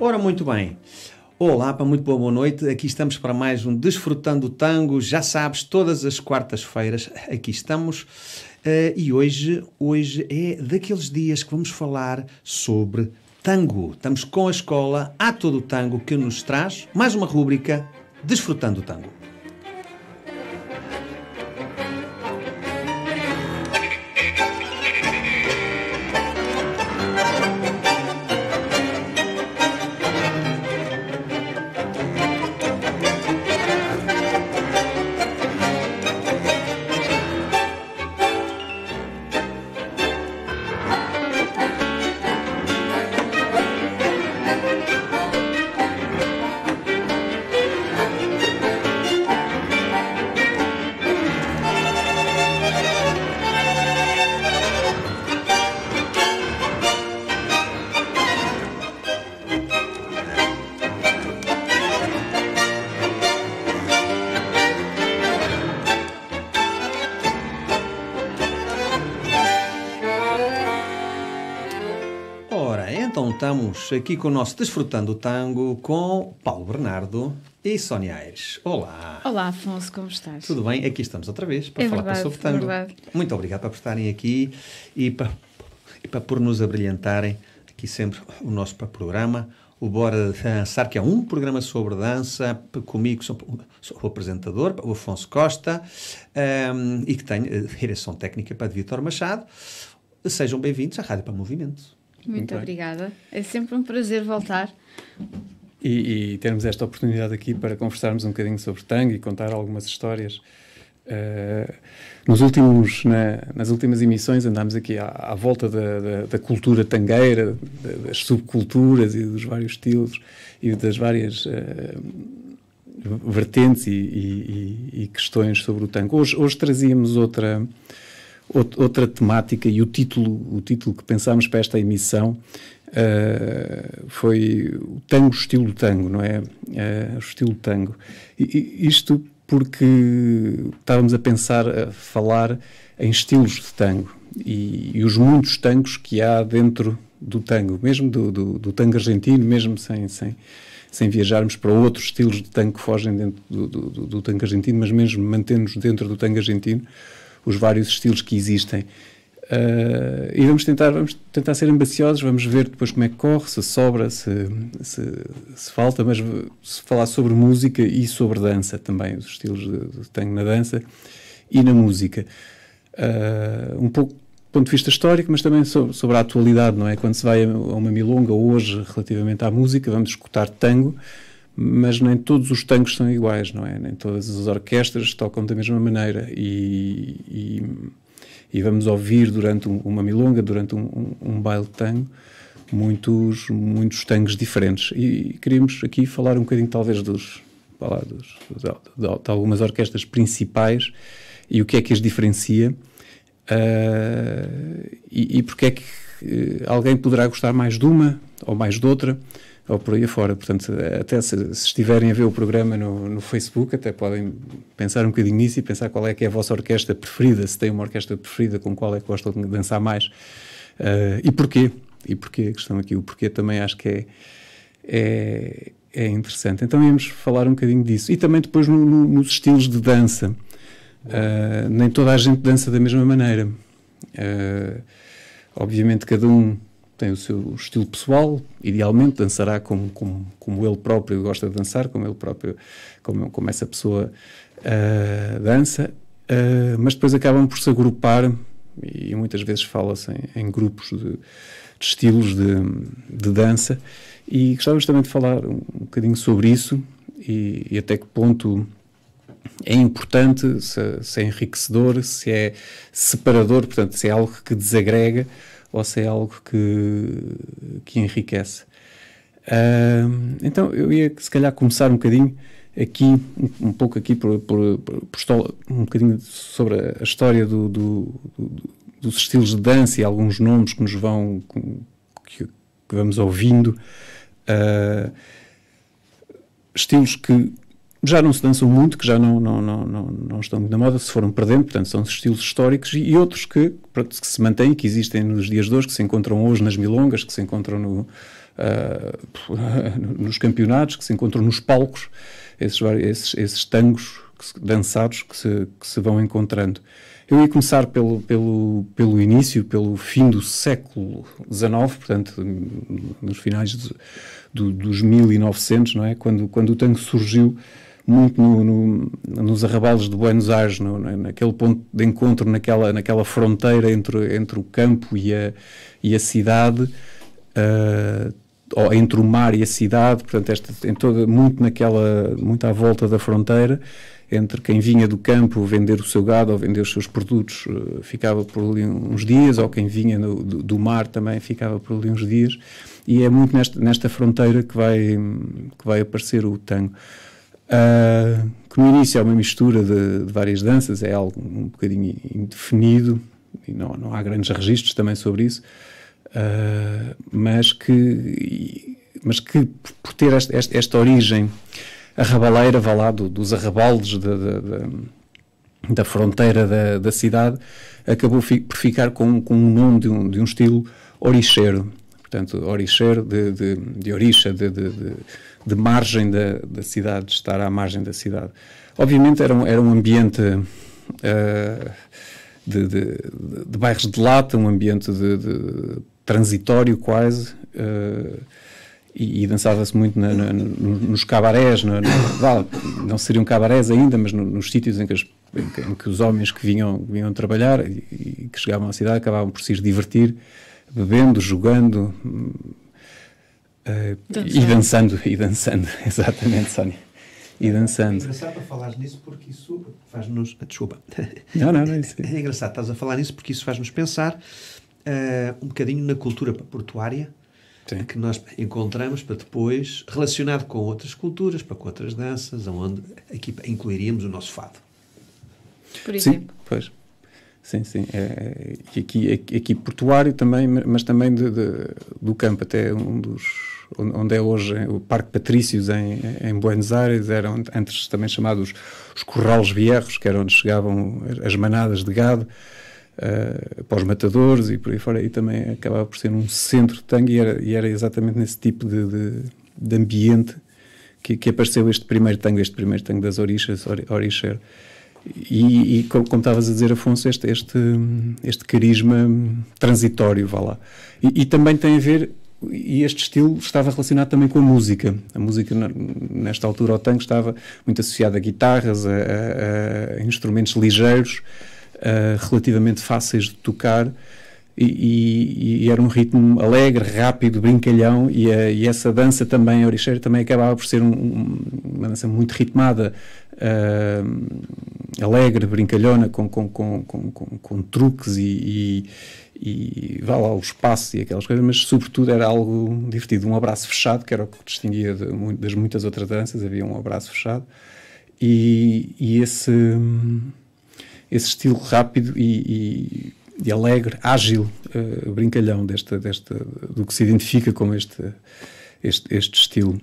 Ora, muito bem. Olá, para muito boa, boa noite. Aqui estamos para mais um Desfrutando Tango. Já sabes, todas as quartas-feiras aqui estamos. Uh, e hoje, hoje é daqueles dias que vamos falar sobre tango. Estamos com a escola A Todo Tango que nos traz mais uma rúbrica Desfrutando Tango. Estamos aqui com o nosso Desfrutando o Tango com Paulo Bernardo e Sónia Aires. Olá. Olá, Afonso, como estás? Tudo bem? Aqui estamos outra vez para é falar verdade, sobre tango. É Muito obrigado por estarem aqui e para, e para por nos abrilhantarem aqui sempre o nosso programa. O Bora Dançar, que é um programa sobre dança, comigo sou, sou o apresentador, o Afonso Costa, um, e que tem a direção técnica para Vitor Machado. Sejam bem-vindos à Rádio para Movimento. Muito, Muito obrigada. É sempre um prazer voltar. E, e, termos esta oportunidade aqui para conversarmos um bocadinho sobre tango e contar algumas histórias. Uh, nos últimos, na, nas últimas emissões andámos aqui à, à volta da, da, da, cultura tangueira, das subculturas e dos vários estilos e das várias uh, vertentes e, e, e, questões sobre o tango. Hoje, hoje trazíamos outra outra temática e o título, o título que pensámos para esta emissão uh, foi o tango estilo tango, não é? Uh, estilo tango. E isto porque estávamos a pensar, a falar em estilos de tango e, e os muitos tangos que há dentro do tango, mesmo do, do, do tango argentino, mesmo sem, sem, sem viajarmos para outros estilos de tango que fogem dentro do, do, do tango argentino, mas mesmo mantendo-nos dentro do tango argentino, os vários estilos que existem. Uh, e vamos tentar, vamos tentar ser ambiciosos, vamos ver depois como é que corre, se sobra, se, se, se, falta, mas se falar sobre música e sobre dança também, os estilos de tango na dança e na música. Uh, um pouco do ponto de vista histórico, mas também sobre, sobre, a atualidade, não é? Quando se vai a uma milonga hoje, relativamente à música, vamos escutar tango, mas nem todos os tangos são iguais, não é? Nem todas as orquestras tocam da mesma maneira e, e, e vamos ouvir durante um, uma milonga, durante um, um, um baile de tango, muitos, muitos tangos diferentes. E queríamos aqui falar um bocadinho, talvez, dos, falar dos, de, de, de algumas orquestras principais e o que é que as diferencia uh, e, e porque é que uh, alguém poderá gostar mais de uma ou mais de outra ou por aí afora. Portanto, até se, se, estiverem a ver o programa no, no, Facebook, até podem pensar um bocadinho nisso e pensar qual é que é a vossa orquestra preferida, se tem uma orquestra preferida, com qual é que gostam de dançar mais uh, e porquê. E porquê a questão aqui, o porquê também acho que é, é, é interessante. Então íamos falar um bocadinho disso. E também depois no, no, nos estilos de dança. Uh, nem toda a gente dança da mesma maneira. Uh, obviamente cada um tem o seu estilo pessoal, idealmente dançará como, como, como ele próprio gosta de dançar, como ele próprio, como, como essa pessoa uh, dança, uh, mas depois acabam por se agrupar e muitas vezes fala-se em, em, grupos de, de estilos de, de, dança. E gostávamos também de falar um, um bocadinho sobre isso e, e, até que ponto é importante, se, se é enriquecedor, se é separador, portanto, se é algo que desagrega ou se é algo que, que enriquece. Uh, então eu ia se calhar começar um bocadinho aqui, um, pouco aqui por, por, por, por, um bocadinho sobre a história do, do, do, dos estilos de dança e alguns nomes que nos vão que, que vamos ouvindo uh, estilos que já não se dançam muito, que já não, não, não, não, não estão na moda, se foram perdendo, portanto são estilos históricos e, e outros que, que, se mantêm, que existem nos dias de hoje, que se encontram hoje nas milongas, que se encontram no, uh, nos campeonatos, que se encontram nos palcos, esses, esses, esses tangos que se, dançados que se, que se vão encontrando. Eu ia começar pelo, pelo, pelo início, pelo fim do século XIX, portanto, nos finais de, do, dos 1900, não é? Quando, quando o tango surgiu muito no, no, nos arrabalos de Buenos Aires, no, naquele ponto de encontro, naquela, naquela fronteira entre, entre o campo e a, e a cidade, uh, ou entre o mar e a cidade, portanto, esta, em toda, muito naquela, muito à volta da fronteira, entre quem vinha do campo vender o seu gado ou vender os seus produtos uh, ficava por ali uns dias, ou quem vinha do, do, mar também ficava por ali uns dias, e é muito nesta, nesta fronteira que vai, que vai aparecer o tango. Uh, que no início é uma mistura de, de, várias danças, é algo um bocadinho indefinido, e não, não há grandes registros também sobre isso, uh, mas que, mas que por ter esta, esta, esta origem arrabaleira, vá lá, do, dos arrabaldes da, da, da, da fronteira da, da, cidade, acabou fi, por ficar com, com um nome de um, de um estilo oricheiro. Portanto, oricheiro de, de, de orixa, de, de, de margem da, da cidade, de estar à margem da cidade. Obviamente era um, era um ambiente uh, de, de, de, bairros de lata, um ambiente de, de transitório quase, uh, e, e dançava-se muito na, na, nos cabarés, no, não seriam cabarés ainda, mas no, nos sítios em que, as, em, que, em que, os homens que vinham, vinham trabalhar e, e, que chegavam à cidade acabavam por se divertir, bebendo, jogando uh, e dançando, e dançando, exatamente, Sónia. E dançando. É engraçado falar nisso porque isso faz-nos. Desculpa. Não, não, não. É, isso. é engraçado, estás a falar nisso porque isso faz-nos pensar uh, um bocadinho na cultura portuária Sim. que nós encontramos para depois, relacionado com outras culturas, para com outras danças, onde aqui incluiríamos o nosso fado. Por exemplo. Sim, pois. Sim, sim. É, é aqui, aqui portuário também, mas também de, de, do campo, até um dos onde é hoje o Parque Patrícios em, em Buenos Aires, eram antes também chamados os Corrales Vierros, que era onde chegavam as manadas de gado uh, para os matadores e por aí fora, e também acabava por ser um centro de tango e era, e era exatamente nesse tipo de, de, de ambiente que, que, apareceu este primeiro tango, este primeiro tango das orixas, orixer. E, e como, estavas a dizer, Afonso, este, este, este carisma transitório, vá lá. E, e, também tem a ver, e este estilo estava relacionado também com a música. A música, nesta altura, o tango estava muito associada a guitarras, a, a, a instrumentos ligeiros, uh, relativamente fáceis de tocar e, e, e, era um ritmo alegre, rápido, brincalhão e, a, e essa dança também, a oricheira, também acabava por ser um, um, uma dança muito ritmada, alegre, brincalhona, com, com, com, com truques e, e, vá lá o espaço e aquelas coisas, mas sobretudo era algo divertido. Um abraço fechado, que era o que distinguia de, das muitas outras danças, havia um abraço fechado. E, e esse esse estilo rápido e, e, e alegre, ágil, uh, brincalhão desta, desta, do que se identifica como este, este, este estilo.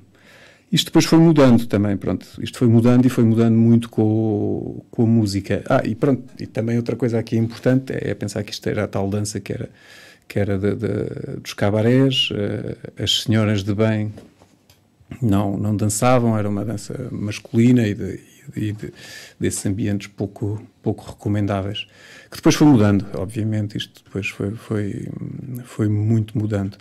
Isto depois foi mudando também, pronto. Isto foi mudando e foi mudando muito com, com a música. Ah, e pronto, e também outra coisa aqui importante é, é pensar que isto era a tal dança que era, que era de, de, dos cabarés, uh, as senhoras de bem não, não dançavam, era uma dança masculina e, de, e de, desses ambientes pouco, pouco recomendáveis. Que depois foi mudando, obviamente, isto depois foi, foi, foi muito mudando.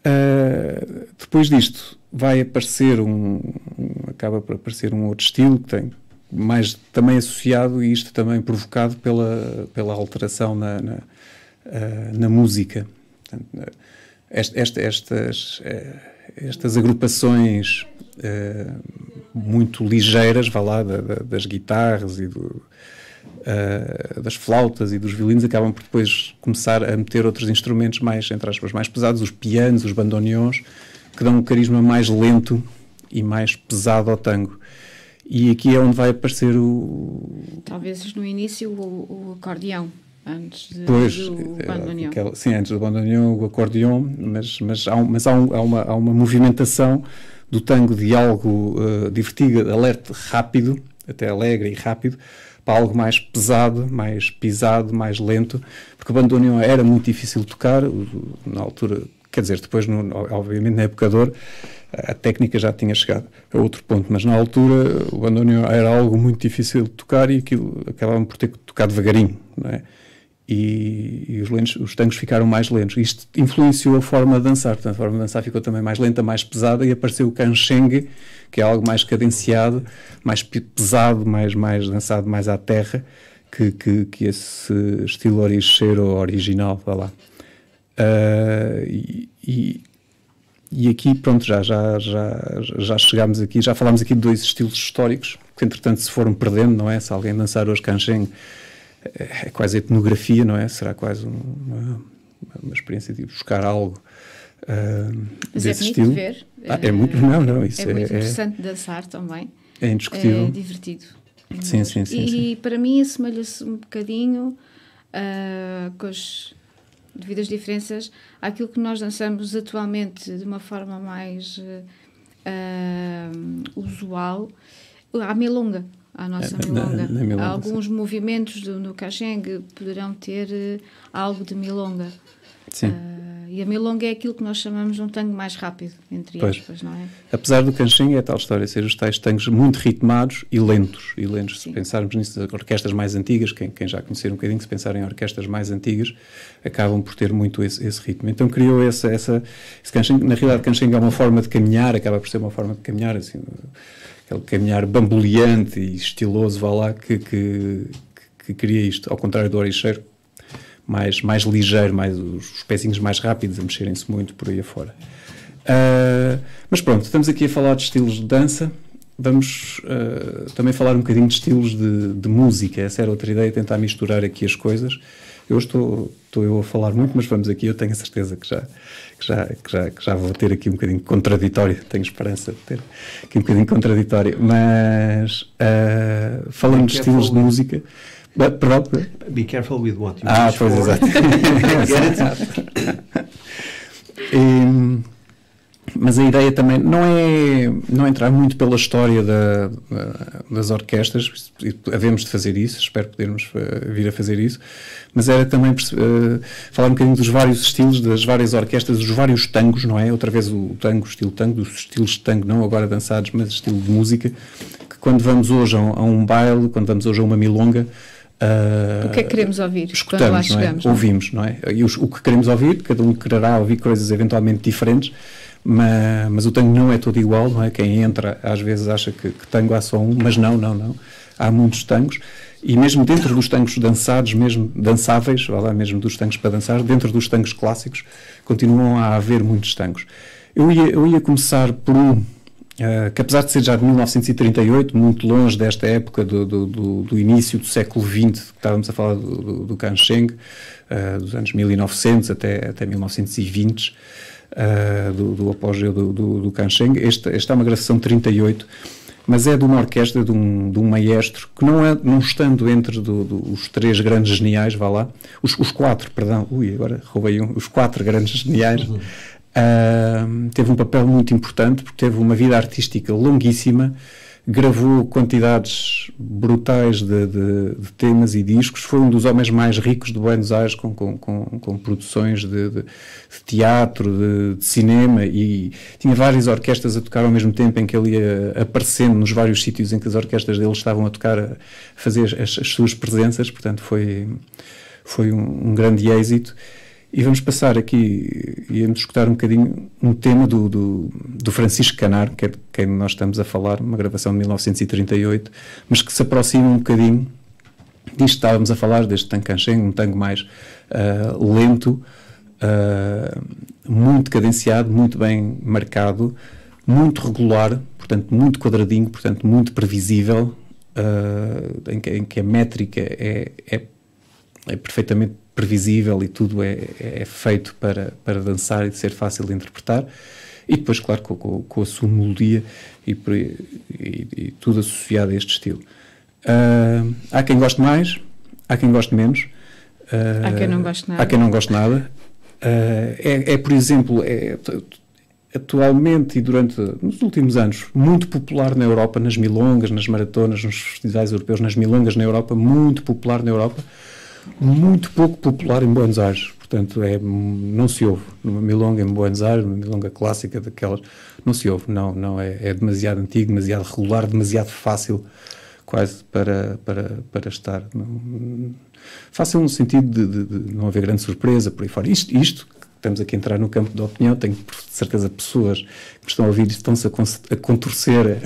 Uh, depois disto vai aparecer um, um, acaba por aparecer um outro estilo que tem mais também associado e isto também provocado pela, pela alteração na, na, uh, na música. Portanto, esta, estas, uh, estas agrupações muito ligeiras, vá lá, da, da, das guitarras e do, uh, das flautas e dos violinos, acabam por depois começar a meter outros instrumentos mais, entre aspas, mais pesados, os pianos, os bandoneons, que dão um carisma mais lento e mais pesado ao tango. E aqui é onde vai aparecer o. Talvez no início o, o acordeão. Antes de, pois, do eh, bandoneon. Aquela, sim, antes do bandoneon, o acordeão, mas, mas, há, um, mas há, um, há, uma, há uma movimentação do tango de algo uh, divertido, alerta, rápido, até alegre e rápido, para algo mais pesado, mais pisado, mais lento, porque o bandoneon era muito difícil de tocar, na altura quer dizer, depois, no, obviamente, na época de ouro, a técnica já tinha chegado a outro ponto, mas na altura o bandoneon era algo muito difícil de tocar e aquilo acabavam por ter que tocar devagarinho, não é? E, e os, lentos, os tangos ficaram mais lentos. Isto influenciou a forma de dançar, portanto, a forma de dançar ficou também mais lenta, mais pesada e apareceu o cancheng, que é algo mais cadenciado, mais pesado, mais, mais dançado mais à terra, que, que, que esse estilo origeiro original, vá lá. Uh, e, e, e, aqui, pronto, já, já, já, já chegámos aqui, já falámos aqui de dois estilos históricos, que entretanto se foram perdendo, não é? Se alguém dançar hoje cancheng, é, é quase etnografia, não é? Será quase uma, uma experiência de buscar algo uh, Mas desse é estilo. ver. Ah, é muito, não, não, isso é, é, muito é, interessante dançar também. é indiscutível. É divertido. Sim, sim, sim, E sim. para mim assemelha-se um bocadinho ah, com as devidas diferenças àquilo que nós dançamos atualmente de uma forma mais ah, usual, à milonga. À nossa É, na- milonga. na milonga, Alguns movimentos do, no cacheng poderão ter eh, algo de milonga. Sim. Ah, e a milonga é aquilo que nós chamamos de um tango mais rápido, entre Pois. aspas, não é? Apesar do canching, é tal história, ser os tais tangos muito ritmados e lentos. E lentos, Sim. se pensarmos nisso, orquestras mais antigas, quem, quem já conhecer um bocadinho, se pensar em orquestras mais antigas, acabam por ter muito esse, esse ritmo. Então criou essa, essa, esse canching. Na realidade, canching é uma forma de caminhar, acaba por ser uma forma de caminhar, assim, aquele caminhar bamboleante e estiloso, vá lá, que, que, que cria isto. Ao contrário do oricheiro, mais, mais ligeiro, mais, os, os pezinhos mais rápidos a mexerem-se muito por aí afora. Ah, mas pronto, estamos aqui a falar de estilos de dança. Vamos ah, também falar um bocadinho de estilos de, de música. Essa era outra ideia, tentar misturar aqui as coisas. Eu estou, estou eu a falar muito, mas vamos aqui, eu tenho a certeza que já, que já, que já, que já vou ter aqui um bocadinho contraditório, tenho esperança de ter aqui um bocadinho contraditório, mas ah, falando de estilos de música, Ba- perdão, Be careful with what you ah, pois exato. E, mas a ideia também não é não é entrar muito pela história da, da- das orquestras, havemos de fazer isso, espero podermos eh, vir a fazer isso, mas era também eh, falar um bocadinho dos vários estilos, das várias orquestras, dos vários tangos, não é? Outra vez o tango, o estilo tango, dos estilos de tango, não agora dançados, mas estilo de música, que quando vamos hoje a um, a um baile, quando vamos hoje a uma milonga, eh, O que é que queremos ouvir escutamos, não é? chegamos? não é? ouvimos, não é? E os- o que queremos ouvir, cada um quererá ouvir coisas eventualmente diferentes, mas, mas o tango não é todo igual, não é? Quem entra às vezes acha que, que tango há só um, mas não, não, não. Há muitos tangos e mesmo dentro dos tangos dançados, mesmo dançáveis, vá lá, mesmo dos tangos para dançar, dentro dos tangos clássicos, continuam a haver muitos tangos. Eu ia, eu ia começar por um Uh, que apesar de ser já de 1938, muito longe desta época do, do, do, do início do século XX, que estávamos a falar do, do, do Kancheng, uh, dos anos 1900 até, até 1920, uh, do, do apogeu do, do, do Kancheng, esta, esta é uma gravação de 38, mas é de uma orquestra, de um, de um maestro, que não, é, não estando entre do, do, os três grandes geniais, vá lá, os, os quatro, perdão, ui, agora roubei um, os quatro grandes geniais, Uh, teve um papel muito importante porque teve uma vida artística longuíssima, gravou quantidades brutais de, de, de temas e discos, foi um dos homens mais ricos de Buenos Aires com, com, com, com produções de, de, teatro, de, de, cinema e tinha várias orquestras a tocar ao mesmo tempo em que ele ia aparecendo nos vários sítios em que as orquestras dele estavam a tocar, a fazer as, as suas presenças, portanto foi, foi um, um grande êxito. E vamos passar aqui, íamos escutar um bocadinho um tema do, do, do Francisco Canar, que é de quem nós estamos a falar, uma gravação de 1938, mas que se aproxima um bocadinho disto estávamos a falar, deste tancanchen, um tango mais uh, lento, uh, muito cadenciado, muito bem marcado, muito regular, portanto muito quadradinho, portanto muito previsível, uh, em, que, em, que, a métrica é, é, é perfeitamente previsível e tudo é, é, feito para, para dançar e de ser fácil de interpretar. E depois, claro, com, com, com a sua melodia e, e, e, tudo associado a este estilo. Uh, há quem goste mais, há quem goste menos. Uh, há quem não goste nada. Há quem não goste nada. Uh, é, é, por exemplo, é, atualmente e durante nos últimos anos muito popular na Europa, nas milongas, nas maratonas, nos festivais europeus, nas milongas na Europa, muito popular na Europa muito pouco popular em Buenos Aires. portanto é, não se ouve. Numa milonga em Buenos Aires, numa milonga clássica daquelas, não se ouve, não, não é, é demasiado antigo, demasiado regular, demasiado fácil quase para, para, para estar. Não, fácil no sentido de, de, de, não haver grande surpresa por aí fora. Isto, isto, estamos aqui a entrar no campo da opinião, tenho certeza pessoas que estão a ouvir isto estão-se a, a contorcer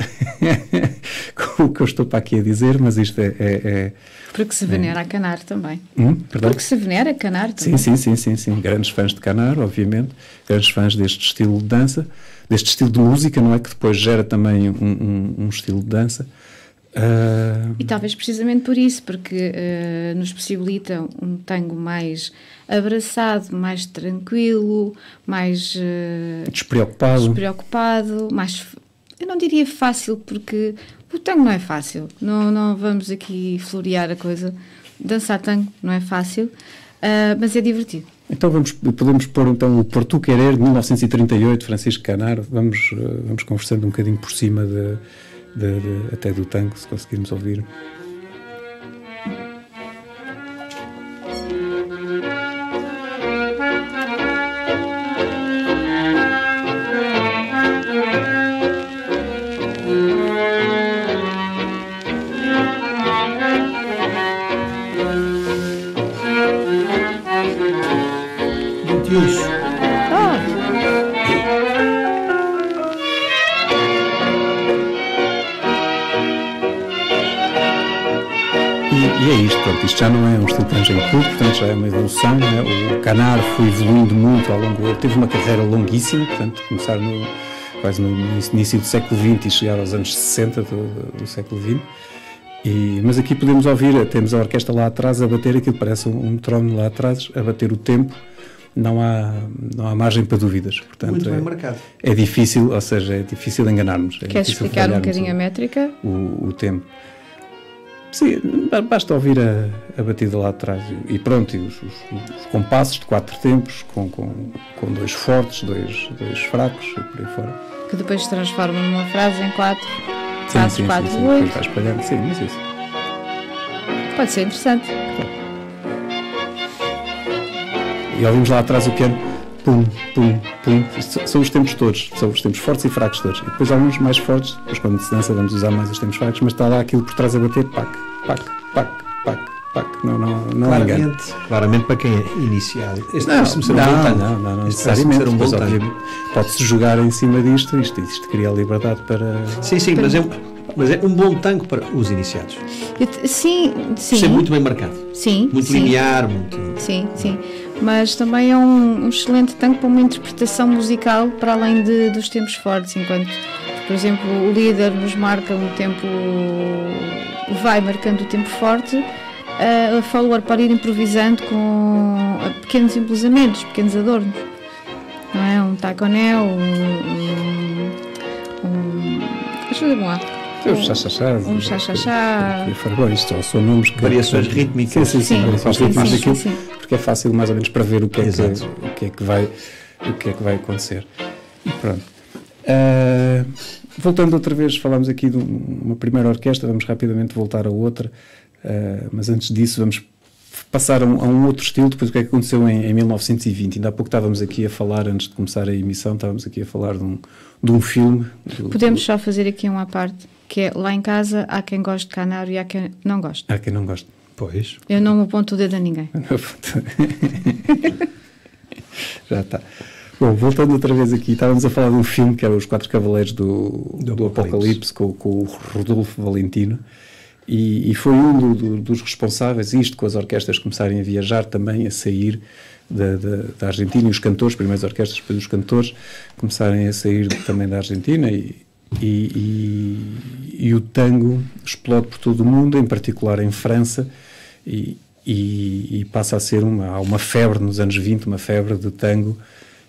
com o que eu estou para aqui a dizer, mas isto é. é, é porque se venera a Canar também. Hum, Porque se venera a Canar também. Sim, sim, sim, sim, sim. Grandes fãs de Canar, obviamente, grandes fãs deste estilo de dança, deste estilo de música, não é? Que depois gera também um estilo de dança. Uh... E talvez precisamente por isso, porque uh, nos possibilita um tango mais abraçado, mais tranquilo, mais uh, despreocupado. despreocupado, mais eu não diria fácil, porque o tango não é fácil. Não, não vamos aqui florear a coisa. Dançar tango não é fácil, mas é divertido. Então vamos, podemos pôr então o Porto Querer de 1938, Francisco Canaro. Vamos, vamos conversando um bocadinho por cima de de, de, até do tango, se conseguirmos ouvir. Isto já não é um estilo tangent puro, portanto já é uma evolução. É? O Canar foi evoluindo muito ao longo, ele teve uma carreira longuíssima, portanto começar no, quase no início do século XX e chegar aos anos 60 do, do século XX. E, mas aqui podemos ouvir, temos a orquestra lá atrás a bater, aquilo parece um, um trono lá atrás, a bater o tempo, não há, não há margem para dúvidas. Portanto, Muito bem é, marcado. É difícil, ou seja, é difícil enganarmos. É Queres difícil explicar um bocadinho a métrica? O, o tempo. Sim, basta ouvir a, a batida lá atrás e, pronto, e os, os, os, compassos de quatro tempos, com, com, com dois fortes, dois, dois fracos e por aí fora. Que depois se transforma numa frase em quatro sim, sim, quatro, sim, oito. Sim, espalhando, sim, mas isso. Pode ser interessante. E ouvimos lá atrás o piano, pum, pum, pum. São os tempos todos, são os tempos fortes e fracos todos. E depois há uns mais fortes, depois quando se dança vamos usar mais os tempos fracos, mas está lá aquilo por trás a bater, pac, pac, pac, pac, pac. Não, não, não claramente, claramente para quem é iniciado. Este não, ser um não, não, não, não, não necessariamente. Um Pode-se jogar em cima disto, isto, isto cria a liberdade para. Sim, sim, mas é, mas é um bom tango para os iniciados. Sim, sim. Ser muito bem marcado. Sim. Muito sim. linear, muito. Sim, sim mas também é um, um excelente tanque para uma interpretação musical para além de, dos tempos fortes, enquanto, por exemplo, o líder nos marca um tempo, vai marcando o tempo forte, a follower para ir improvisando com pequenos embelezamentos, pequenos adornos. Não é? Um taconé, um. um, um Ajuda-me lá. Um chachachá. Um chachachá. Bom, isto são nomes que. Variações rítmicas. Sim, sim, sim. Variações rítmicas porque é fácil mais ou menos prever o que é, que, o que, é que, vai, o que, é que vai acontecer. E pronto. Uh, voltando outra vez, falámos aqui de uma primeira orquestra, vamos rapidamente voltar a outra, uh, mas antes disso vamos passar a um, a um, outro estilo, depois o que é que aconteceu em, em 1920. Ainda há pouco estávamos aqui a falar, antes de começar a emissão, estávamos aqui a falar de um, de um filme. Do, Podemos do... só fazer aqui uma parte, que é lá em casa há quem goste de canário e há quem não goste. Há quem não goste. Pois. Eu não aponto o dedo a ninguém. Já está. Bom, voltando outra vez aqui, estávamos a falar de um filme que era Os Quatro Cavaleiros do, do, do Apocalipse, com, com, o Rodolfo Valentino, e, e foi um do, do, dos responsáveis, isto com as orquestras começarem a viajar também, a sair da, da, da Argentina, e os cantores, primeiro as orquestras, depois os cantores, começarem a sair também da Argentina, e, e, e, e, o tango explode por todo o mundo, em particular em França, e, e, passa a ser uma, há uma febre nos anos 20, uma febre de tango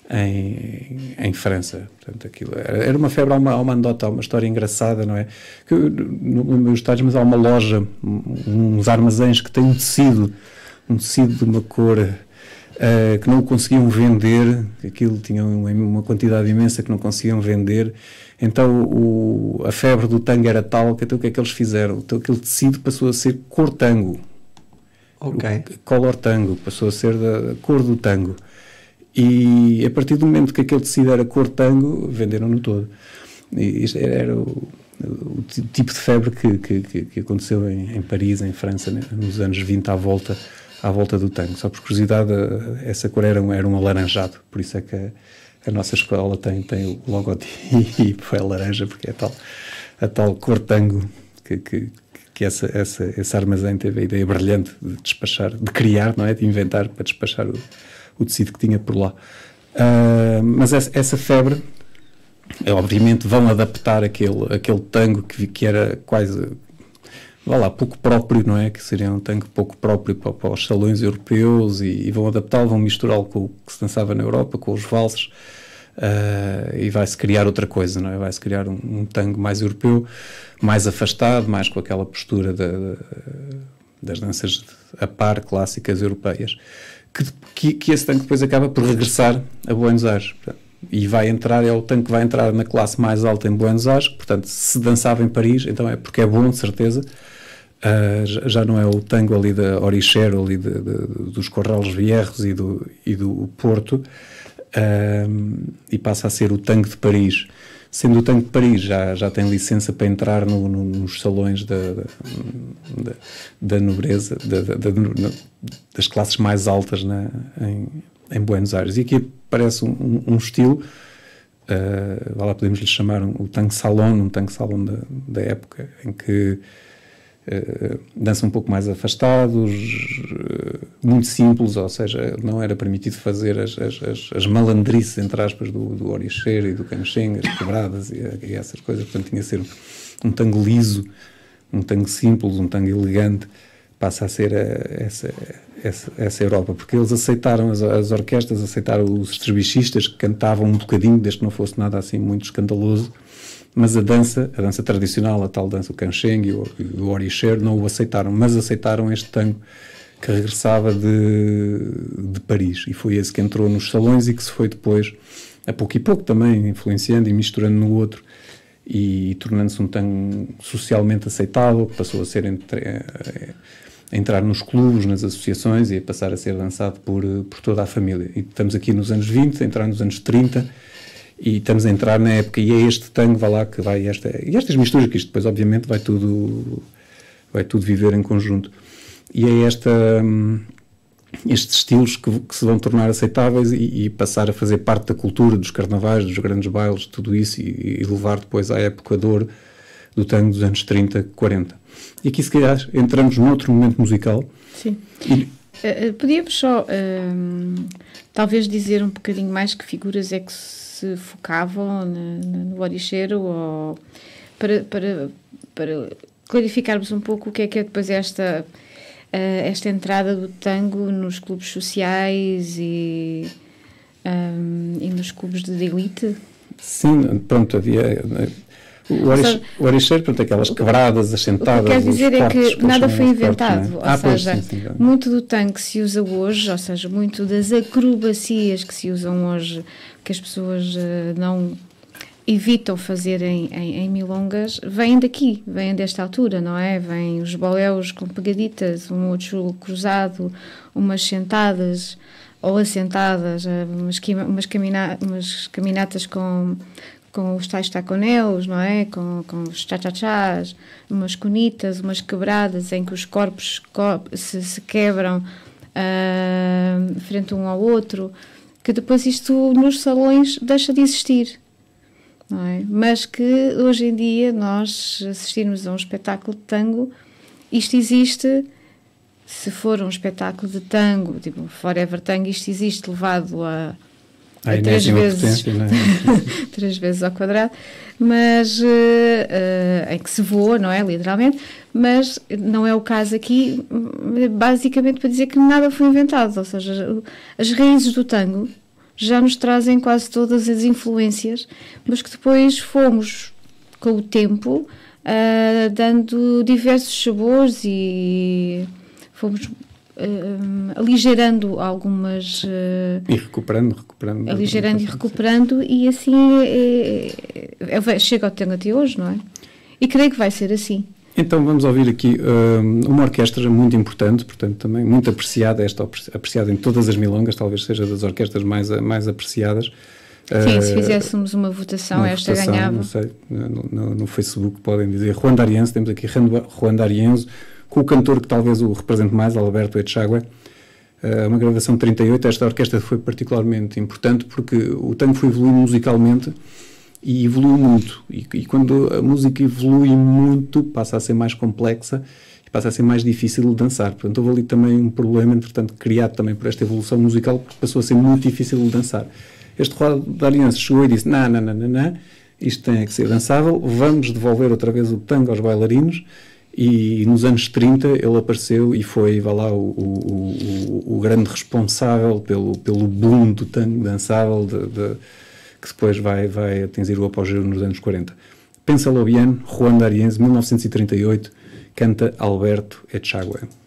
em, em França. Portanto, aquilo era uma febre, há uma, há uma anedota, há uma história engraçada, não é? Que, no, no meus estádios, mas há uma loja, uns armazéns que têm um tecido, um tecido de uma cor uh, que não conseguiam vender, aquilo tinha uma, uma quantidade imensa que não conseguiam vender então o, a febre do tango era tal que então o que é que eles fizeram? Então aquele tecido passou a ser cor tango. Ok. O color tango, passou a ser da cor do tango. E a partir do momento que aquele tecido era cor tango, venderam-no todo. E isto era o, o tipo de febre que, que, que aconteceu em, em, Paris, em França, né, nos anos 20, à volta, à volta do tango. Só por curiosidade, essa cor era um, era um alaranjado, por isso é que a, a nossa escola tem, tem o logotipo é laranja, porque é tal, a tal cor tango que, que, que essa, essa, esse armazém teve a ideia brilhante de despachar, de criar, não é? De inventar para despachar o, o tecido que tinha por lá. Uh, mas essa, essa febre, obviamente, vão adaptar aquele, aquele tango que, que era quase, vá lá, pouco próprio, não é? Que seria um tango pouco próprio para, para os salões europeus e, e vão adaptá-lo, vão misturá-lo com o que se dançava na Europa, com os valses. Uh, e vai-se criar outra coisa, não é? Vai-se criar um, um, tango mais europeu, mais afastado, mais com aquela postura das danças a par clássicas europeias que, que, que, esse tanque depois acaba por regressar a Buenos Aires. E vai entrar, é o tanque que vai entrar na classe mais alta em Buenos Aires, portanto, se dançava em Paris, então é porque é bom, de certeza. Uh, já não é o tango ali da Orichero, ali de, de, dos Corrales Vierros e do, e do Porto, uh, e passa a ser o tango de Paris sendo o Tanque de Paris já, já tem licença para entrar no, no, nos salões da, da, da nobreza, da, das classes mais altas na, em, em, Buenos Aires. E aqui parece um, um, estilo, uh, lá podemos lhe chamar um, o tanque salão, um tanque salão da, da época, em que uh, dança um pouco mais afastados, uh, muito simples, ou seja, não era permitido fazer as, as, as, malandrices, entre aspas, do, do e do canxenga, as quebradas e, e, essas coisas, portanto tinha que ser um tango liso, um tango simples, um tango elegante, passa a ser a, essa, essa, essa Europa, porque eles aceitaram, as, as orquestras aceitaram os estribichistas que cantavam um bocadinho, desde que não fosse nada assim muito escandaloso, mas a dança, a dança tradicional, a tal dança, o canxengue e o, oricheiro, não o aceitaram, mas aceitaram este tango que regressava de, de Paris, e foi esse que entrou nos salões e que se foi depois, a pouco e pouco também, influenciando e misturando no outro, e, e tornando-se um tango socialmente aceitável, que passou a ser entre, a, a entrar nos clubes, nas associações e a passar a ser dançado por, por toda a família. E estamos aqui nos anos 20, a entrar nos anos 30, e estamos a entrar na época e é este tango, vai lá, que vai esta, e estas misturas, que isto depois obviamente vai tudo, vai tudo viver em conjunto. E é esta, hum, estes estilos que, que, se vão tornar aceitáveis e, e, passar a fazer parte da cultura dos carnavais, dos grandes bailes, tudo isso, e, e levar depois à época de ouro do tango dos anos 30, 40. E aqui, se calhar, entramos num outro momento musical. Sim. E, uh, podíamos só, uh, talvez, dizer um bocadinho mais que figuras é que se focavam no oricheiro ou para, para, para clarificarmos um pouco o que é que é depois esta, uh, esta entrada do tango nos clubes sociais e, um, e nos clubes de elite? Sim, pronto, havia o, oriche, o oricheiro, portanto, aquelas quebradas, assentadas. O que quer dizer é que nada foi inventado. É? ou ah, seja, pois, muito do tanque que se usa hoje, ou seja, muito das acrobacias que se usam hoje, que as pessoas uh, não evitam fazer em, em, em, milongas, vêm daqui, vêm desta altura, não é? Vêm os boléus com pegaditas, um outro cruzado, umas sentadas ou assentadas, eh, umas, umas, camina, umas caminatas com com os tais taconeus, não é? Com, com os chachachás, umas conitas, umas quebradas em que os corpos se, se quebram uh, frente um ao outro, que depois isto nos salões deixa de existir. Não é? Mas que hoje em dia nós assistirmos a um espetáculo de tango, isto existe se for um espetáculo de tango, tipo Forever Tango, isto existe levado a a três vezes, é? três vezes ao quadrado, mas uh, uh, em que se voa, não é? Literalmente, mas não é o caso aqui, basicamente para dizer que nada foi inventado, ou seja, as raízes do tango já nos trazem quase todas as influências, mas que depois fomos, com o tempo, uh, dando diversos sabores e fomos uh, aligerando algumas. Uh, e recuperando, recuperando. Aligerando e recuperando, e assim é, é, chega ao tango até hoje, não é? E creio que vai ser assim. Então vamos ouvir aqui uma orquestra muito importante, portanto também muito apreciada, esta apreciada em todas as milongas, talvez seja das orquestras mais, mais apreciadas. Sim, uh, se fizéssemos uma votação, uma esta votação, ganhava. Não sei, no, no, no, Facebook podem dizer Juan D'Arienzo, temos aqui Juan D'Arienzo, com o cantor que talvez o represente mais, Alberto Echagüe. Uh, uma gravação de 38, esta orquestra foi particularmente importante porque o tango foi evoluindo musicalmente e evoluiu muito. E, e, quando a música evolui muito, passa a ser mais complexa e passa a ser mais difícil de dançar. Portanto, houve ali também um problema, entretanto, criado também por esta evolução musical, porque passou a ser muito difícil de dançar. Este Roda da Aliança chegou e disse: não, não, não, não, não, isto tem que ser dançável, vamos devolver outra vez o tango aos bailarinos. E nos anos 30 ele apareceu e foi, vá lá, o, o, o, o grande responsável pelo, pelo boom do tango dançável, de, de que depois vai, vai atingir o apogeu nos anos 40. Pensa bien, Juan D'Arienz, 1938, canta Alberto Echagüe.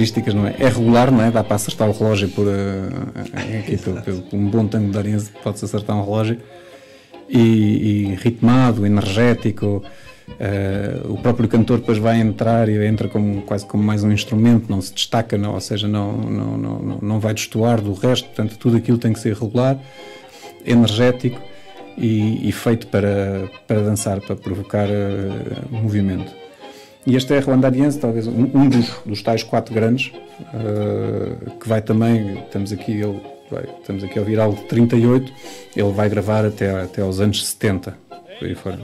Características, não é? É regular, não é? Dá para acertar o relógio por, uh, aqui, por, por, por, um bom tango de arense pode-se acertar um relógio. E, e ritmado, energético, uh, o próprio cantor depois vai entrar e entra como, quase como mais um instrumento, não se destaca, não, ou seja, não, não, não, não vai destoar do resto, portanto tudo aquilo tem que ser regular, energético e, e feito para, para dançar, para provocar uh, movimento. E este é Ruandariense, talvez um, um dos, dos, tais quatro grandes, uh, que vai também, estamos aqui, ele vai, estamos aqui a ouvir algo de 38, ele vai gravar até, até aos anos 70, por aí fora.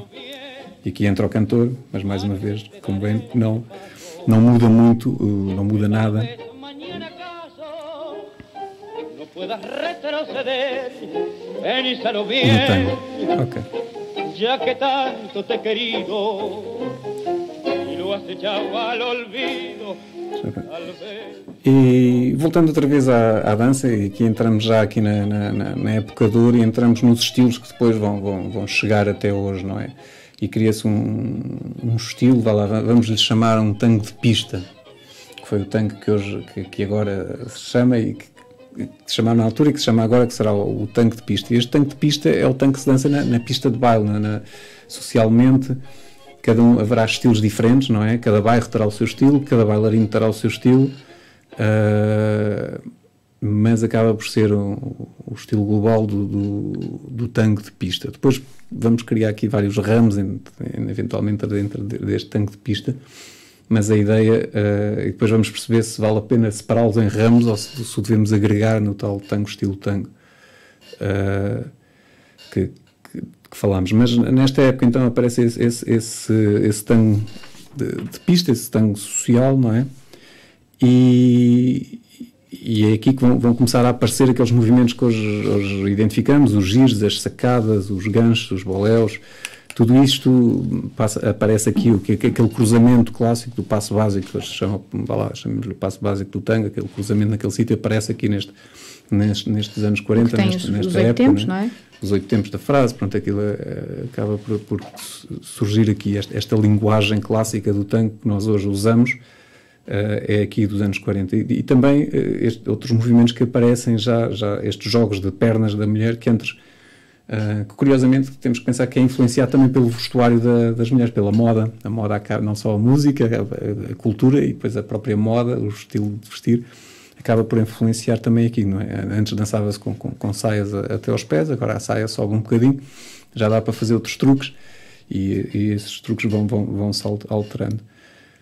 E aqui entra o cantor, mas mais uma vez, como bem, não, não muda muito, uh, não muda nada. No tango. Ok. Ya que tanto te querido e voltando outra vez à, à, dança, e aqui entramos já aqui na, na, na época de ouro e entramos nos estilos que depois vão, vão, vão chegar até hoje, não é? E cria-se um, um estilo, vamos lhe chamar um tango de pista, que foi o tango que hoje, que, que agora se chama e que, que se chamava na altura e que se chama agora, que será o, o tanque de pista. E este tanque de pista é o tanque que se dança na, na pista de baile, na, socialmente cada um haverá estilos diferentes, não é? Cada bairro terá o seu estilo, cada bailarino terá o seu estilo, uh, mas acaba por ser o, o estilo global do, do, do, tango de pista. Depois vamos criar aqui vários ramos, em, em, eventualmente dentro deste tango de pista, mas a ideia, uh, e depois vamos perceber se vale a pena separá-los em ramos ou se, se o devemos agregar no tal tango estilo tango. Uh, que, que falámos. Mas nesta época então aparece esse, esse, esse, esse tango de, de, pista, esse tango social, não é? E, e é aqui que vão, vão, começar a aparecer aqueles movimentos que hoje, hoje identificamos, os giros, as sacadas, os ganchos, os boléus, tudo isto passa, aparece aqui, o que, aquele cruzamento clássico do passo básico, que chama, lá, chamamos-lhe passo básico do tango, aquele cruzamento naquele sítio aparece aqui neste, nestes, nestes anos 40, neste, os, nesta os época. Tempos, né? não é? Os oito tempos da frase, pronto, aquilo uh, acaba por, por, surgir aqui esta, esta, linguagem clássica do tango que nós hoje usamos, uh, é aqui dos anos 40. E, e também uh, este, outros movimentos que aparecem já, já, estes jogos de pernas da mulher, que entre, que curiosamente temos que pensar que é influenciado também pelo vestuário da, das mulheres, pela moda, a moda não só a música, a, a cultura e depois a própria moda, o estilo de vestir, acaba por influenciar também aqui, não é? Antes dançava-se com, com, com, saias até aos pés, agora a saia sobe um bocadinho, já dá para fazer outros truques e, e esses truques vão, vão, vão se alterando.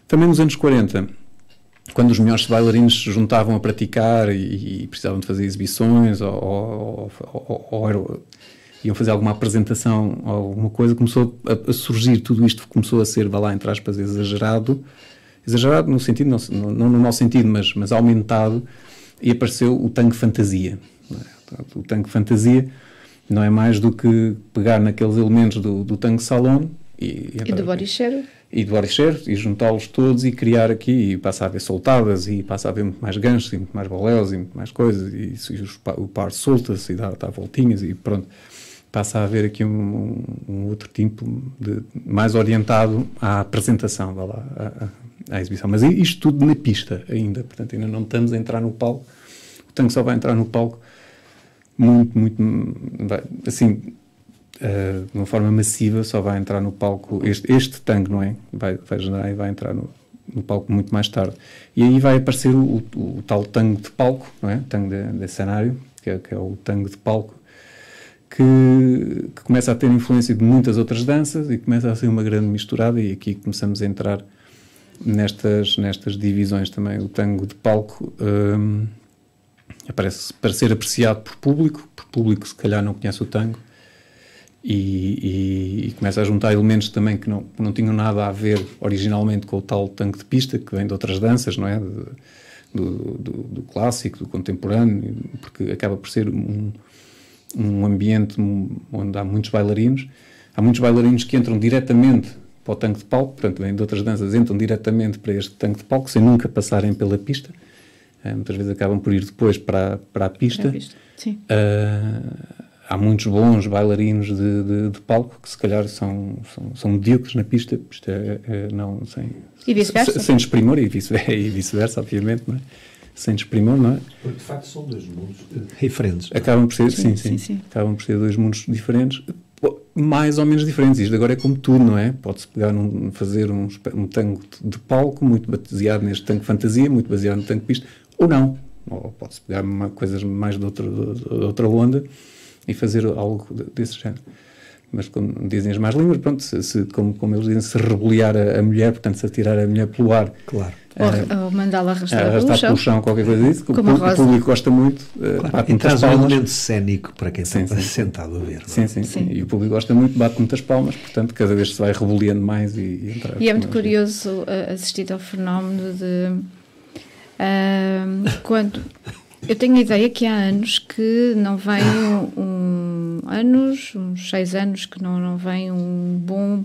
Também nos anos 40, quando os melhores bailarinos se juntavam a praticar e, e precisavam de fazer exibições ou, ou, ou, ou, iam fazer alguma apresentação ou alguma coisa, começou a, a, surgir tudo isto, começou a ser, vá lá, entre aspas, exagerado exagerado no sentido, não, não no mau sentido, mas, mas aumentado, e apareceu o tango fantasia. É? o tango fantasia não é mais do que pegar naqueles elementos do, do tango salon e, e, e do boricheiro e do boricheiro e juntá-los todos e criar aqui e passa a haver soltadas e passa a haver muito mais ganchos e muito mais boléus e muito mais coisas e, e o par solta-se e dá, dá voltinhas e pronto passa a haver aqui um, um, outro tipo de mais orientado à apresentação, lá, à, exibição. Mas isto tudo na pista ainda, portanto ainda não estamos a entrar no palco. O tango só vai entrar no palco muito, muito, assim, uh, de uma forma massiva, só vai entrar no palco este, este tango, não é? Vai, vai generar e vai entrar no, no palco muito mais tarde. E aí vai aparecer o, o, o tal tango de palco, não é? Tango de, de cenário, que é, que é o tango de palco, que, que, começa a ter influência de muitas outras danças e começa a ser uma grande misturada e aqui começamos a entrar nestas, nestas divisões também. O tango de palco um, aparece para ser apreciado por público, por público que se calhar não conhece o tango e, e, e, começa a juntar elementos também que não, não tinham nada a ver originalmente com o tal tango de pista, que vem de outras danças, não é? De, do, do, do, clássico, do contemporâneo, porque acaba por ser um, um ambiente onde há muitos bailarinos. Há muitos bailarinos que entram diretamente para o tanque de palco, portanto, vêm de outras danças, entram diretamente para este tanque de palco, sem nunca passarem pela pista. Uh, muitas vezes acabam por ir depois para, para a pista. a pista. Sim. Uh, há muitos bons bailarinos de, de, de, palco que se calhar são, são, são medíocres na pista, isto é, é não, sem, e vice-versa. sem desprimor e vice-versa, obviamente, não é? sem desprimor, não é? Porque de facto são dois mundos diferentes. Acabam por ser, sim sim, sim, sim, acabam por ser dois mundos diferentes, mais ou menos diferentes. Isto agora é como tudo, não é? Pode-se pegar num, fazer um, um tango de palco muito baseado neste tango fantasia, muito baseado no tango pista, ou não. Ou pode-se pegar uma, coisas mais de outra, de outra onda e fazer algo desse género mas como dizem as más línguas, pronto, se, se, como, como eles dizem, se rebeliar a, a, mulher, portanto, se atirar a mulher pelo ar. Claro. Ou, uh, ou mandá-la arrastar, arrastar pelo, chão. qualquer coisa disso, como o, o público gosta muito. Uh, claro. E traz um elemento cénico para quem sim, está sim. sentado a ver. Sim, é? sim, sim, E o público gosta muito, bate muitas palmas, portanto, cada vez se vai rebeliando mais e, e entrar. E é muito curioso uh, assistir ao fenómeno de. quando. Eu tenho a ideia que há anos que não vem um, um anos, uns seis anos que não, não vem um bom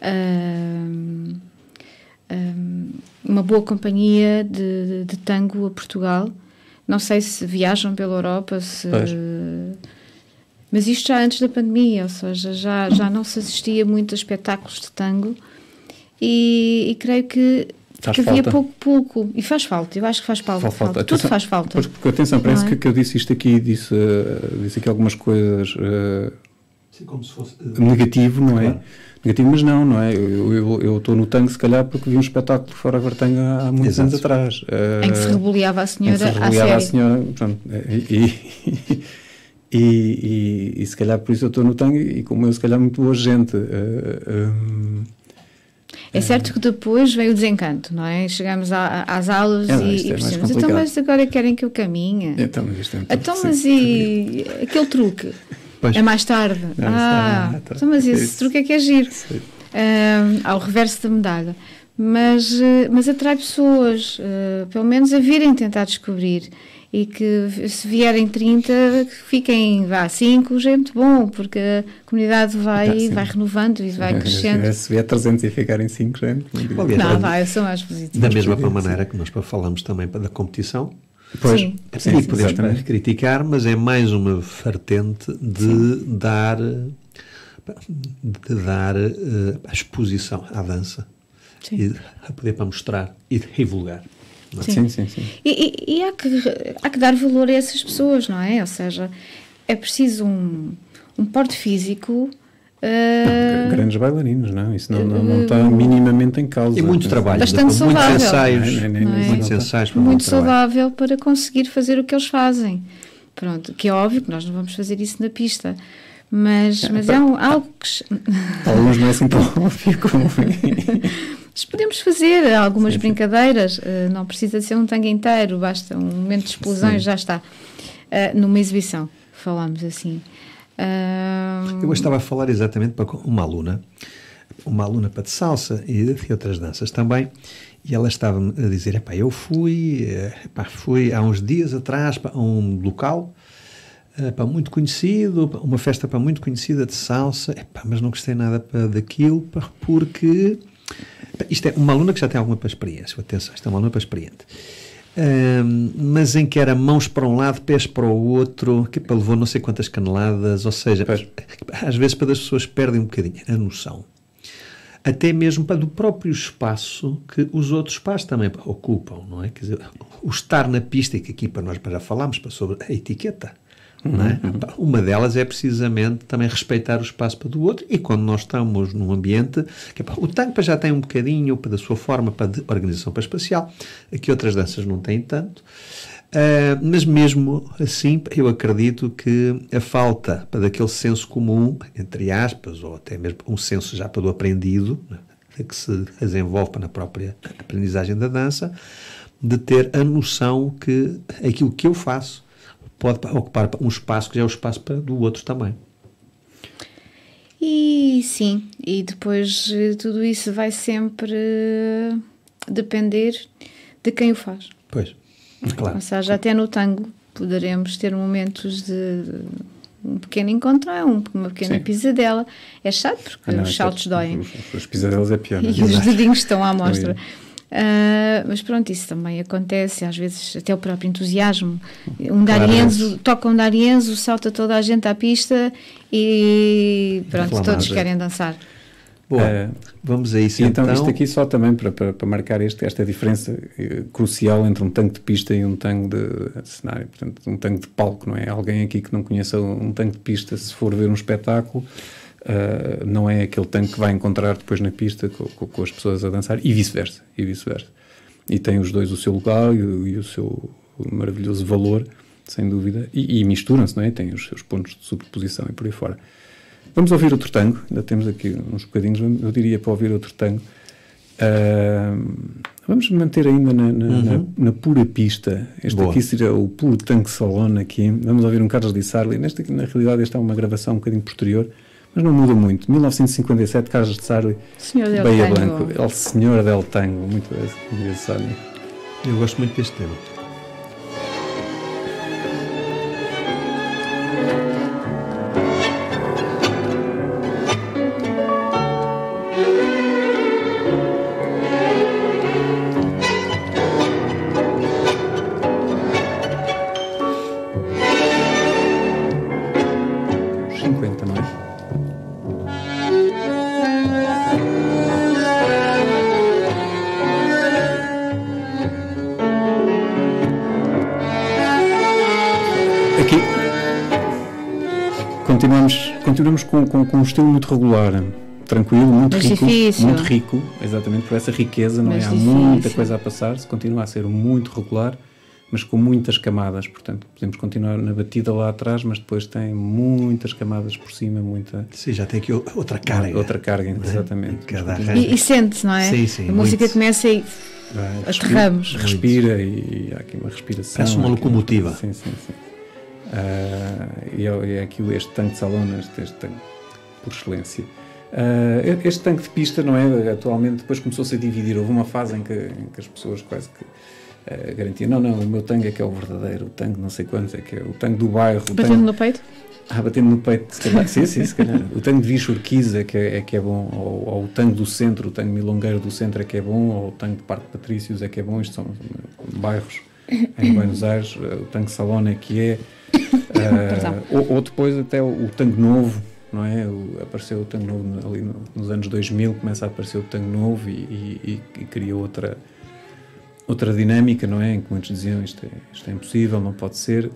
uh, uh, uma boa companhia de, de, de, tango a Portugal. Não sei se viajam pela Europa, se, mas isto já antes da pandemia, ou seja, já, já não se assistia muito a espetáculos de tango e, e creio que Faz porque havia pouco, pouco. E faz falta, eu acho que faz falta. Faz falta. Tudo atenção, faz falta. Pois, porque, atenção, parece é? que, que, eu disse isto aqui, disse, uh, disse aqui algumas coisas uh, Sim, como se fosse, uh, negativo, não é? claro. é? Negativo, mas não, não é? Eu estou no tango, se calhar, porque vi um espetáculo de fora Guartango há muitos Exato. anos atrás. em que se rebeliava a senhora. Em que se rebeliava a senhora. Pronto, e, e, e, e, e, se calhar por isso eu estou no tango e, como eu, se calhar, muito boa gente. Uh, é certo que depois veio o desencanto, não é? Chegamos a, às aulas é, e, e é percebemos, então, mas agora querem que eu caminhe. Então, mas, isto é então, mas e aquele truque? Pois. É mais tarde. Não, ah, está, então, mas esse isso. truque é que é giro. Um, ao reverso da medalha. Mas, eh, mas atrai pessoas, uh, pelo menos a virem tentar descobrir e que se vierem 30, fiquem vá 5, já é muito bom, porque a comunidade vai, ah, vai renovando e vai crescendo. Se vier 300 e ficarem 5, já é muito bom. Não, vai, eu sou mais positivo. Da mesma maneira que nós falamos também da competição, Pois, sim, sim, e podemos sim, criticar, mas é mais uma vertente de sim. dar de dar uh, a exposição à dança e a poder para mostrar e divulgar. É? Sim, sim, sim. E, e, e, há, que, há que dar valor a essas pessoas, não é? Ou seja, é preciso um, um porte físico. Uh, grandes bailarinos, não? Isso não, não, não está minimamente em causa. E muito trabalho, bastante saudável. Muitos ensaios, é? muitos ensaios para muito saudável para conseguir fazer o que eles fazem. Pronto, que é óbvio que nós não vamos fazer isso na pista. Mas, é, mas é um, algo que. Alguns não é assim tão óbvio como. Mas podemos fazer algumas sim, brincadeiras, uh, não precisa ser um tango inteiro, basta um momento de explosão sim. e já está. Uh, numa exibição, falamos assim. Uh... Eu estava a falar exatamente para uma aluna. uma aluna para de salsa e de outras danças também, e ela estava-me a dizer, epá, eu fui, epá, fui há uns dias atrás a um local para muito conhecido, uma festa para muito conhecida de salsa, epá, mas não gostei nada para daquilo, porque isto é uma aluna que já tem alguma experiência, atenção, isto é uma aluna para experiente. Um, mas em que era mãos para um lado, pés para o outro, que levou não sei quantas caneladas, ou seja, pois. às vezes para as pessoas perdem um bocadinho a noção. Até mesmo para do próprio espaço que os outros espaços também ocupam, não é? Quer dizer, o estar na pista, que aqui para nós já falámos sobre a etiqueta, é? Uhum. Uma delas é precisamente também respeitar o espaço para do outro e quando nós estamos num ambiente que é, o tango já tem um bocadinho da sua forma para de organização para espacial, aqui outras danças não têm tanto. Uh, mas mesmo assim, eu acredito que a falta para daquele senso comum, entre aspas, ou até mesmo um senso já para do aprendido, né, que se desenvolve na própria aprendizagem da dança, de ter a noção que aquilo que eu faço pode ocupar um espaço que já é o espaço para, do outro também. E sim, e depois tudo isso vai sempre depender de quem o faz. Pois, claro. Ou seja, até no tango poderemos ter momentos de um pequeno encontro, uma pequena sim. pisadela. É chato porque ah, não, os é saltos é, doem. Os, os pisadelas é pior. E é? os dedinhos estão à mostra. Uh, mas pronto, isso também acontece, às vezes até o próprio entusiasmo. Um Darienzo, toca um Darienzo, salta toda a gente à pista e pronto, todos querem dançar. Boa, uh, vamos a isso então. Então, isto aqui só também para, para, para marcar este, esta diferença uh, crucial entre um tanque de pista e um tanque de, de, cenário, portanto, um tanque de palco, não é? Alguém aqui que não conheça um tanque de pista, se for ver um espetáculo, uh, não é aquele tanque que vai encontrar depois na pista com, com, com as pessoas a dançar e vice-versa, e vice-versa. E tem os dois o seu lugar e, e o seu maravilhoso valor, sem dúvida, e, e misturam-se, não é? Tem os seus pontos de sobreposição e por aí fora. Vamos ouvir outro tango, ainda temos aqui uns bocadinhos, eu diria para ouvir outro tango. Uh, vamos manter ainda na, na, uhum. na, na pura pista. Este Boa. aqui seria o puro tanque salon aqui. Vamos ouvir um Carlos Di Sarli. Neste aqui, na realidade, esta é uma gravação um bocadinho posterior mas não muda muito. 1957, Carlos de Sarli, Bahia Blanco. El Senhor del Tango, muito bem, Sónia. Eu gosto muito deste tema. Estilo muito regular, tranquilo, muito Mas rico, difícil. muito rico, exatamente por essa riqueza, não Mas é? Há difícil. muita coisa a passar, se continua a ser muito regular, mas com muitas camadas, portanto, podemos continuar na batida lá atrás, mas depois tem muitas camadas por cima, muita... Sim, já tem aqui outra carga. Outra carga, é? exatamente. E, e sente-se, não é? Sim, sim. A muito. música começa e aterramos. Respira, e, e há aqui uma respiração. Parece uma locomotiva. Sim, sim, sim. Uh, e é, é aqui este tanque de salão, este, este tanque por excelência. Uh, este tanque de pista, não é? Atualmente, depois começou-se a dividir. Houve uma fase em que, em que as pessoas quase que uh, garantiam: não, não, o meu tanque é que é o verdadeiro, o tanque não sei quantos, é que é o tanque do bairro. Batendo tanque... no peito? Ah, batendo no peito, se calhar. sim, sim, se calhar. O tanque de Vichurquiza é que é, é, que é bom, ou, ou, o tanque do centro, o tanque milongueiro do centro é que é bom, ou o tanque de Parque Patrícios é que é bom. Isto são bairros em Buenos Aires. O tanque Salona é que é. Uh, ou, ou, depois até o, o tango novo, não é? O, apareceu o tango novo ali no, nos anos 2000, começa a aparecer o tango novo e, e, e, cria outra, outra dinâmica, não é? Em que muitos diziam isto é, isto é impossível, não pode ser.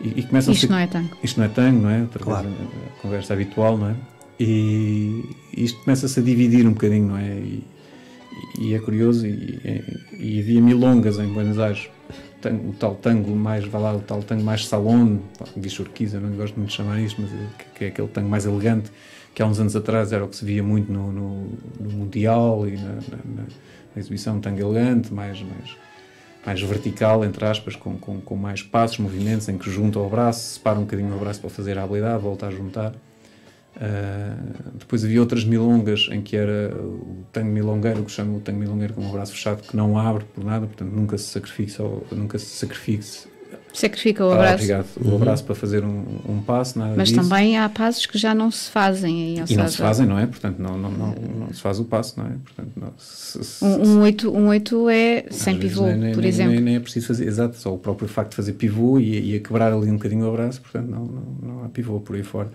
E, e começam isto a ser, não é tango. Isto não é tango, não é? Outra claro. vez a, a conversa habitual, não é? E isto começa-se a dividir um bocadinho, não é? E, e é curioso, e, e, havia milongas em Buenos Aires o tal tango mais, vá lá, o tal tango mais salon, diz Urquiza, não gosto muito de chamar isto, mas é, que, é aquele tango mais elegante, que há uns anos atrás era o que se via muito no, no, no Mundial e na, na, na, exibição tango elegante, mais, mais, mais vertical, entre aspas, com, com, com mais passos, movimentos, em que junta o braço, separa um bocadinho o braço para fazer a habilidade, volta a juntar. Uh, depois havia outras milongas em que era o tango milongueiro, que chama o tango milongueiro com o braço fechado, que não abre por nada, portanto nunca se sacrifica, nunca se sacrifique Sacrifica o abraço. Ah, obrigado. O uhum. abraço para fazer um, um passo, nada Mas disso. também há passos que já não se fazem. Aí, e seja, não se fazem, não é? Portanto, não, não, não, não, se faz o passo, não é? Portanto, não, se, se, um, um, 8, um 8 é sem pivô, nem, por nem, exemplo. Nem, nem, é preciso fazer, exato, só o próprio facto de fazer pivô e, e a quebrar ali um bocadinho o abraço, portanto, não, não, não há pivô por aí fora.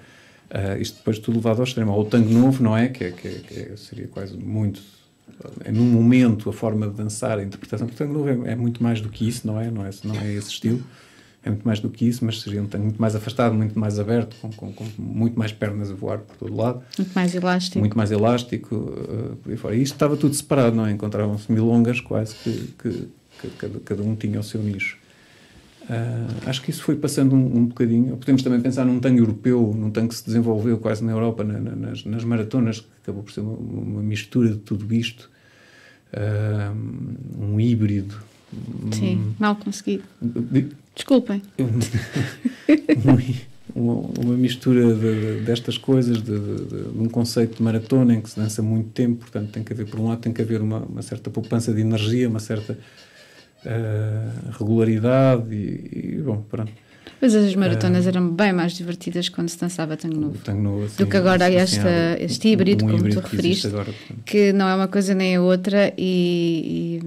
Uh, isto depois tudo levado ao extremo. Ou o tango novo, não é? Que, é, que, é, que é, seria quase muito. É num momento a forma de dançar, a interpretação. O tango novo é, é, muito mais do que isso, não é? Não é, não é esse estilo. É muito mais do que isso, mas seria um tango muito mais afastado, muito mais aberto, com, com, com muito mais pernas a voar por todo lado. Muito mais elástico. Muito mais elástico, uh, por aí fora. E isto estava tudo separado, não é? Encontravam-se milongas quase que, que, que cada, cada um tinha o seu nicho. Uh, acho que isso foi passando um, um, bocadinho. Podemos também pensar num tango europeu, num tango que se desenvolveu quase na Europa, na, na, nas, nas, maratonas, que acabou por ser uma, uma mistura de tudo isto, uh, um híbrido. Sim, um, mal conseguido. Desculpem. uma, uma, mistura de, destas coisas, de, de, de, um conceito de maratona em que se dança muito tempo, portanto, tem que haver, por um lado, tem que haver uma, uma certa poupança de energia, uma certa uh, regularidade e, e, bom, pronto. Mas as maratonas uh, eram bem mais divertidas quando se dançava tango novo, tango novo assim, do que agora assim, esta, assim, este híbrido, um como híbrido tu referiste, que, agora, que, não é uma coisa nem a outra e,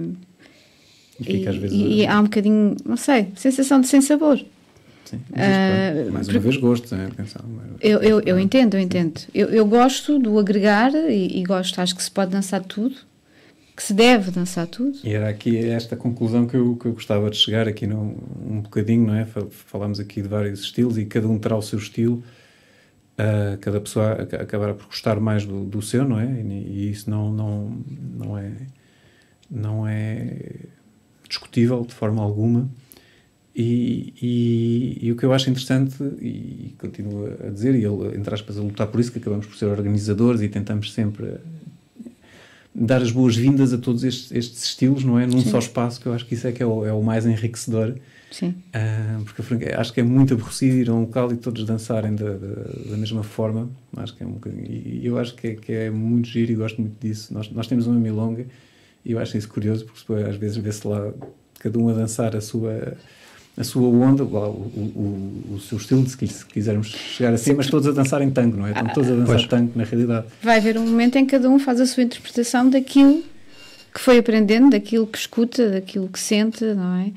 e, e, vezes, e há um bocadinho, não sei, sensação de sem sabor. Sim, uh, mais uma vez gosto, né? Eu, eu, eu entendo, eu entendo. Eu, eu gosto do agregar e, e gosto, acho que se pode dançar tudo que se deve dançar tudo. E era aqui esta conclusão que eu, que eu gostava de chegar aqui num, um bocadinho, não é? Falámos aqui de vários estilos e cada um terá o seu estilo. Uh, cada pessoa acabará por gostar mais do, do seu, não é? E, e, isso não, não, não é não é discutível de forma alguma. E, e, e, o que eu acho interessante, e continuo a dizer, e ele, entre aspas, a lutar por isso, que acabamos por ser organizadores e tentamos sempre dar as boas-vindas a todos estes, estes, estilos, não é? Num Sim. só espaço, que eu acho que isso é que é o, é o mais enriquecedor. Sim. Uh, porque acho que é muito aborrecido ir a um local e todos dançarem da, da, da mesma forma. Acho que é um bocadinho, e eu acho que é, que é muito giro e gosto muito disso. Nós, nós temos uma milonga e eu acho isso curioso, porque às vezes vê-se lá cada um a dançar a sua a sua onda, o, o, o, seu estilo, se quisermos chegar assim, mas todos a dançar em tango, não é? Estão todos a dançar pois. tango, na realidade. Vai haver um momento em que cada um faz a sua interpretação daquilo que foi aprendendo, daquilo que escuta, daquilo que sente, não é?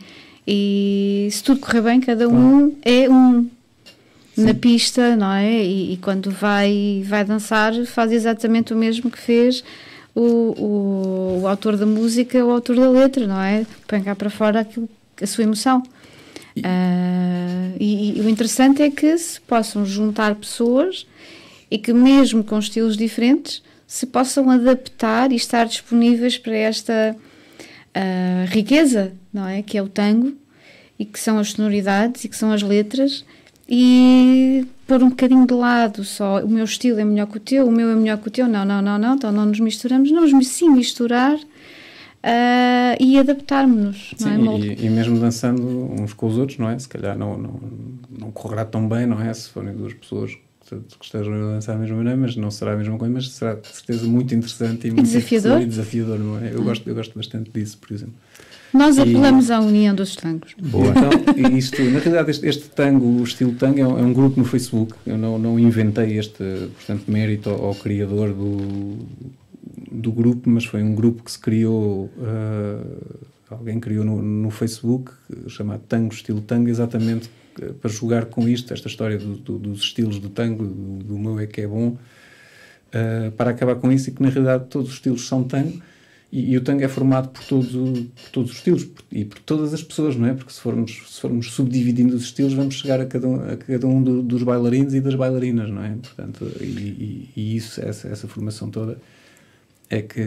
E se tudo correr bem, cada um é um Sim. na pista, não é? E, e, quando vai, vai dançar, faz exatamente o mesmo que fez o, o, o autor da música, o autor da letra, não é? Põe cá para fora aquilo, a sua emoção. Uh, e, e, o interessante é que se possam juntar pessoas e que, mesmo com estilos diferentes, se possam adaptar e estar disponíveis para esta uh, riqueza, não é? Que é o tango e que são as sonoridades e que são as letras. E pôr um bocadinho de lado só o meu estilo é melhor que o teu, o meu é melhor que o teu, não, não, não, não, então não nos misturamos, não, mas sim misturar uh, e adaptarmos-nos. É? E, e, mesmo dançando uns com os outros, não é? Se calhar não, não, não correrá tão bem, não é? Se forem duas pessoas que estejam a dançar da mesma maneira, mas não será a mesma coisa, mas será de certeza muito interessante e, muito desafiador. E desafiador, não é? Eu, gosto, eu gosto bastante disso, por exemplo. Nós apelamos e, à união dos tangos. Boa. Então, isto, na realidade, este, este tango, o estilo tango, é um, é um, grupo no Facebook. Eu não, não inventei este, portanto, mérito ao, ao criador do, do grupo, mas foi um grupo que se criou, uh, alguém criou no, no, Facebook, chamado Tango Estilo Tango, exatamente eh, para jogar com isto, esta história do, do, dos estilos do tango, do, do, meu é que é bom, uh, para acabar com isso e que na realidade todos os estilos são tango e, e o tango é formado por todos, por todos os estilos por, e por todas as pessoas, não é? Porque se formos, se formos subdividindo os estilos, vamos chegar a cada um, a cada um do, dos bailarinos e das bailarinas, não é? Portanto, e, e, e isso, essa, essa formação toda é que,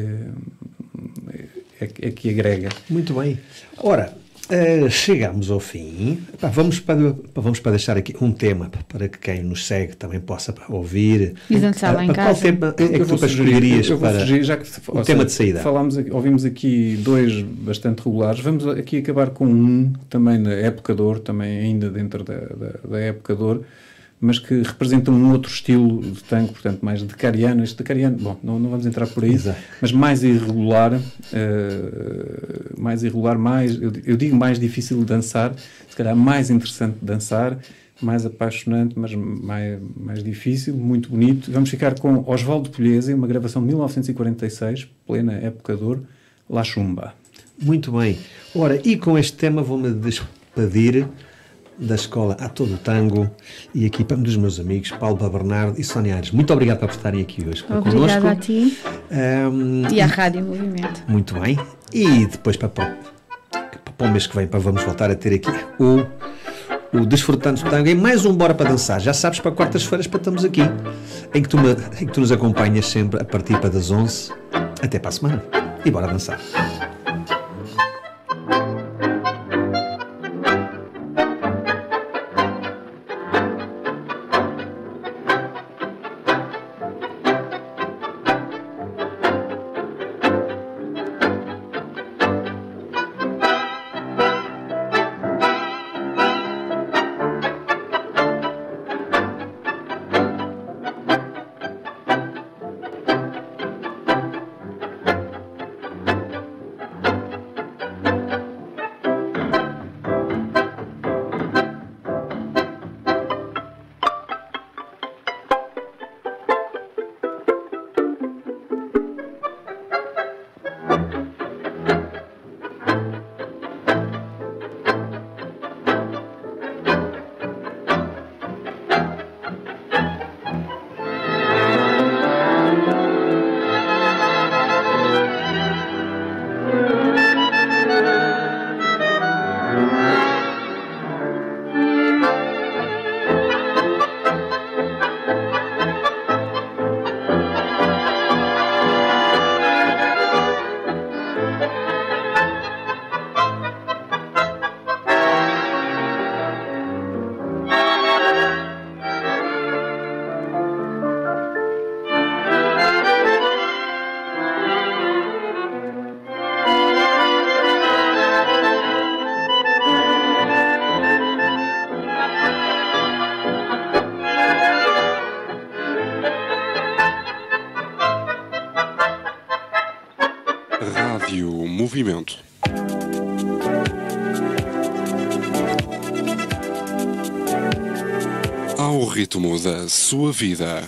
é, é que agrega. Muito bem. Ora, Uh, chegamos ao fim. Pá, vamos, para, vamos para deixar aqui um tema para que quem nos segue também possa ouvir. E dançar lá em casa. Qual tema é que tu escolherias para sugerir, já que, o tema seja, de saída? Falámos, ouvimos aqui dois bastante regulares. Vamos aqui acabar com um, também na época de ouro, também ainda dentro da, da, da época de ouro, mas que representam um outro estilo de tango, portanto, mais decariano. Este decariano, bom, não, não vamos entrar por aí, Exato. mas mais irregular, uh, mais irregular, mais, eu, eu, digo mais difícil de dançar, se calhar mais interessante de dançar, mais apaixonante, mas mais, mais difícil, muito bonito. Vamos ficar com Osvaldo Polhese, uma gravação de 1946, plena época de ouro, La Chumba. Muito bem. Ora, e com este tema vou-me despedir da escola A Todo Tango e aqui dos meus amigos Paulo Bernardo e Sónia Aires. Muito obrigado por estarem aqui hoje Obrigada connosco. a ti um, e à Rádio Movimento. Muito bem. E depois para, para, para o mês que vem para vamos voltar a ter aqui o, o Desfrutando Tango e mais um Bora para Dançar. Já sabes, para quartas-feiras para estamos aqui, em que, tu me, em que tu nos acompanhas sempre a partir para das 11 até para a semana. E bora dançar. Ao ritmo da sua vida.